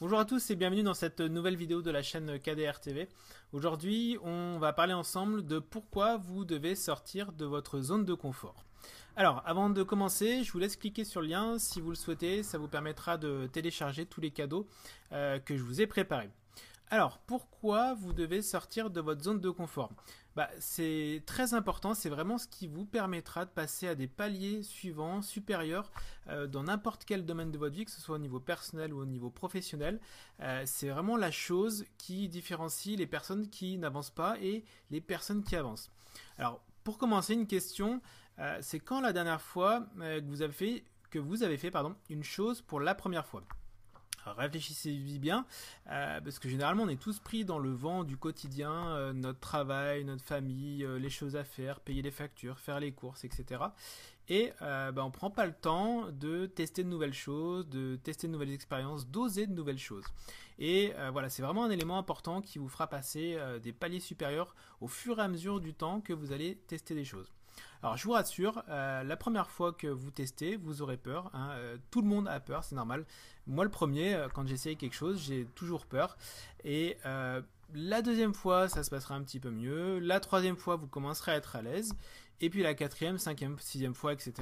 Bonjour à tous et bienvenue dans cette nouvelle vidéo de la chaîne KDR TV. Aujourd'hui, on va parler ensemble de pourquoi vous devez sortir de votre zone de confort. Alors, avant de commencer, je vous laisse cliquer sur le lien si vous le souhaitez, ça vous permettra de télécharger tous les cadeaux euh, que je vous ai préparés. Alors, pourquoi vous devez sortir de votre zone de confort? Bah, c'est très important, c'est vraiment ce qui vous permettra de passer à des paliers suivants, supérieurs, euh, dans n'importe quel domaine de votre vie, que ce soit au niveau personnel ou au niveau professionnel. Euh, c'est vraiment la chose qui différencie les personnes qui n'avancent pas et les personnes qui avancent. Alors, pour commencer, une question, euh, c'est quand la dernière fois que vous avez fait, que vous avez fait pardon, une chose pour la première fois? Réfléchissez bien, euh, parce que généralement on est tous pris dans le vent du quotidien, euh, notre travail, notre famille, euh, les choses à faire, payer les factures, faire les courses, etc. Et bah, on ne prend pas le temps de tester de nouvelles choses, de tester de nouvelles expériences, d'oser de nouvelles choses. Et voilà, c'est vraiment un élément important qui vous fera passer des paliers supérieurs au fur et à mesure du temps que vous allez tester des choses. Alors je vous rassure, euh, la première fois que vous testez, vous aurez peur. Hein, euh, tout le monde a peur, c'est normal. Moi le premier, euh, quand j'essaye quelque chose, j'ai toujours peur. Et la deuxième fois, ça se passera un petit peu mieux. La troisième fois, vous commencerez à être à l'aise. Et puis la quatrième, cinquième, sixième fois, etc.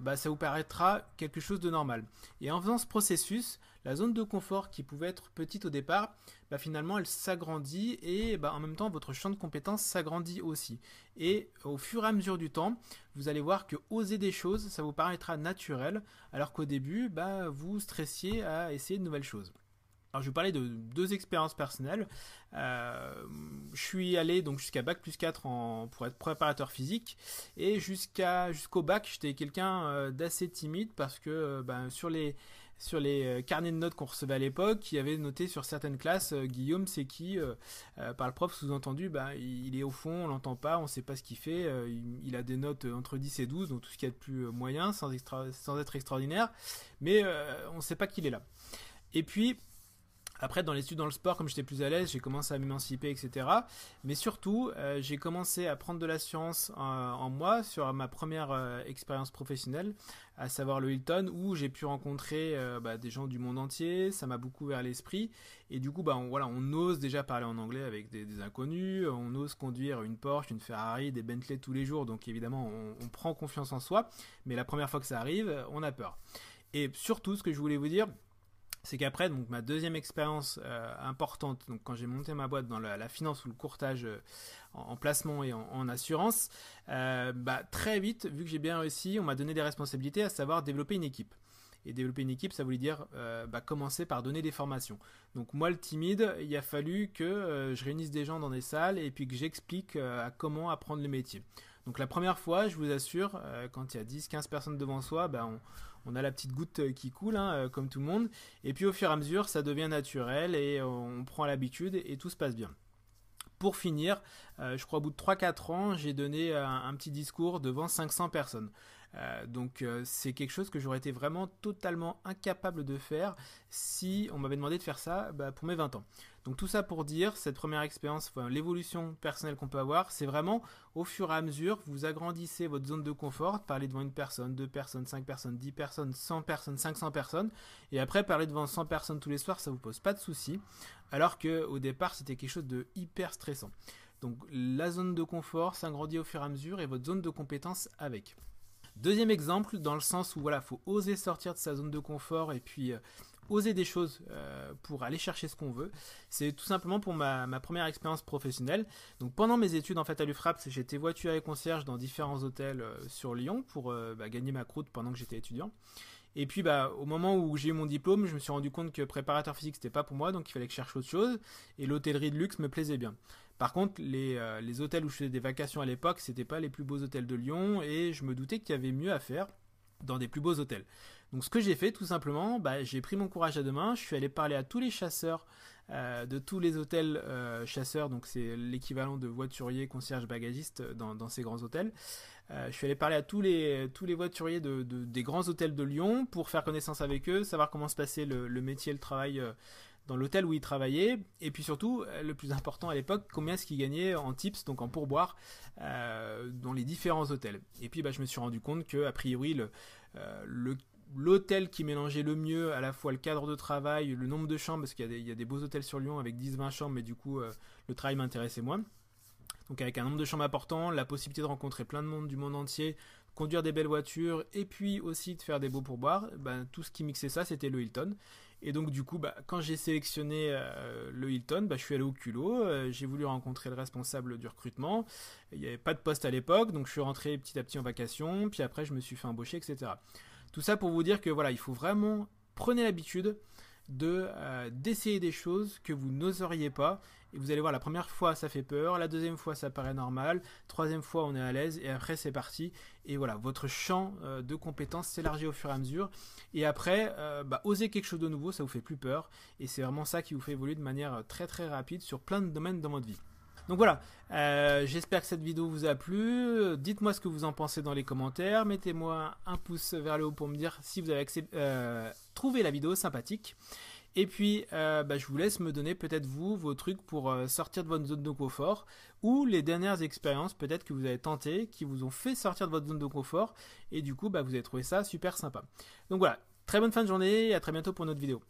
Bah, ça vous paraîtra quelque chose de normal. Et en faisant ce processus, la zone de confort qui pouvait être petite au départ, bah, finalement elle s'agrandit et bah, en même temps votre champ de compétences s'agrandit aussi. Et au fur et à mesure du temps, vous allez voir que oser des choses, ça vous paraîtra naturel, alors qu'au début, bah, vous stressiez à essayer de nouvelles choses. Alors je vais parler de deux expériences personnelles. Euh, je suis allé donc jusqu'à bac plus 4 en, pour être préparateur physique et jusqu'à jusqu'au bac j'étais quelqu'un euh, d'assez timide parce que euh, ben, sur les sur les carnets de notes qu'on recevait à l'époque, il y avait noté sur certaines classes Guillaume c'est qui par le prof sous-entendu ben, il est au fond, on l'entend pas, on sait pas ce qu'il fait, il, a des notes entre 10 et 12 donc tout ce qui est de plus moyen sans, sans être extraordinaire mais on sait pas qu'il est là. Et puis après, dans l'étude dans le sport, comme j'étais plus à l'aise, j'ai commencé à m'émanciper, etc. Mais surtout, euh, j'ai commencé à prendre de l'assurance en, en, moi sur ma première euh, expérience professionnelle, à savoir le Hilton, où j'ai pu rencontrer euh, bah, des gens du monde entier. Ça m'a beaucoup ouvert l'esprit. Et du coup, bah, on, ose déjà parler en anglais avec des, inconnus. On ose conduire une Porsche, une Ferrari, des Bentley tous les jours. Donc évidemment, on prend confiance en soi. Mais la première fois que ça arrive, on a peur. Et surtout, ce que je voulais vous dire, c'est qu'après, donc ma deuxième expérience euh, importante, donc quand j'ai monté ma boîte dans la, finance ou le courtage euh, en, placement et en, assurance, euh, bah, très vite, vu que j'ai bien réussi, on m'a donné des responsabilités, à savoir développer une équipe. Et développer une équipe, ça voulait dire bah, commencer par donner des formations. Donc moi, le timide, il a fallu que je réunisse des gens dans des salles et puis que j'explique comment apprendre le métier. Donc la première fois, je vous assure, quand il y a 10-15 personnes devant soi, bah, on, a la petite goutte euh, qui coule, hein, euh, comme tout le monde. Et puis au fur et à mesure, ça devient naturel et on prend l'habitude et tout se passe bien. Pour finir, euh, je crois au bout de 3-4 ans, j'ai donné un, petit discours devant 500 personnes. Euh, donc euh, c'est quelque chose que j'aurais été vraiment totalement incapable de faire si on m'avait demandé de faire ça bah, pour mes 20 ans. Donc tout ça pour dire, cette première expérience, l'évolution personnelle qu'on peut avoir, c'est vraiment au fur et à mesure, vous agrandissez votre zone de confort, parler devant une personne, deux personnes, cinq personnes, dix personnes, 100 personnes, 500 personnes, et après parler devant 100 personnes tous les soirs, ça vous pose pas de soucis, alors que au départ c'était quelque chose de hyper stressant. Donc la zone de confort s'agrandit au fur et à mesure et votre zone de compétence avec. Deuxième exemple, dans le sens où voilà, faut oser sortir de sa zone de confort et puis euh, oser des choses euh, pour aller chercher ce qu'on veut. C'est tout simplement pour ma, première expérience professionnelle. Pendant mes études en fait à l'UFRAP, j'étais voiture et concierge dans différents hôtels euh, sur Lyon pour bah, gagner ma croûte pendant que j'étais étudiant. Et puis bah au moment où j'ai eu mon diplôme, je me suis rendu compte que préparateur physique c'était pas pour moi, donc il fallait que je cherche autre chose. Et l'hôtellerie de luxe me plaisait bien. Par contre, les, euh, les hôtels où je faisais des vacations à l'époque, c'était pas les plus beaux hôtels de Lyon, et je me doutais qu'il y avait mieux à faire dans des plus beaux hôtels. Donc ce que j'ai fait tout simplement, bah, j'ai pris mon courage à deux mains, je suis allé parler à tous les chasseurs euh, de tous les hôtels euh, chasseurs, donc c'est l'équivalent de voiturier, concierge, bagagiste dans, dans ces grands hôtels. Je suis allé parler à tous les, tous les voituriers de, des grands hôtels de Lyon pour faire connaissance avec eux, savoir comment se passait le, le métier, le travail dans l'hôtel où il travaillait, et puis surtout, euh, le plus important à l'époque, combien est-ce qu'il gagnait en tips, donc en pourboire, euh, dans les différents hôtels. Et puis bah, je me suis rendu compte que, a priori, le, euh, l'hôtel qui mélangeait le mieux à la fois le cadre de travail, le nombre de chambres, parce qu'il y, a des beaux hôtels sur Lyon avec 10-20 chambres, mais du coup, euh, le travail m'intéressait moins. Donc avec un nombre de chambres important, la possibilité de rencontrer plein de monde du monde entier, conduire des belles voitures, et puis aussi de faire des beaux pourboires, ben, tout ce qui mixait ça, c'était le Hilton. Et donc du coup, bah, quand j'ai sélectionné euh, le Hilton, bah, je suis allé au culot, euh, j'ai voulu rencontrer le responsable du recrutement. Il n'y avait pas de poste à l'époque, donc je suis rentré petit à petit en vacation, puis après je me suis fait embaucher, etc. Tout ça pour vous dire que voilà, il faut vraiment prenez l'habitude de euh, d'essayer des choses que vous n'oseriez pas et vous allez voir la première fois ça fait peur la deuxième fois ça paraît normal troisième fois on est à l'aise et après c'est parti et voilà votre champ euh, de compétences s'élargit au fur et à mesure et après euh, bah, oser quelque chose de nouveau ça vous fait plus peur et c'est vraiment ça qui vous fait évoluer de manière très très rapide sur plein de domaines dans votre vie donc voilà, j'espère que cette vidéo vous a plu. Dites-moi ce que vous en pensez dans les commentaires. Mettez-moi un pouce vers le haut pour me dire si vous avez trouvé la vidéo sympathique. Et puis, euh, bah, je vous laisse me donner peut-être vous vos trucs pour euh, sortir de votre zone de confort ou les dernières expériences peut-être que vous avez tentées qui vous ont fait sortir de votre zone de confort et du coup, bah, vous avez trouvé ça super sympa. Donc voilà, très bonne fin de journée et à très bientôt pour une autre vidéo.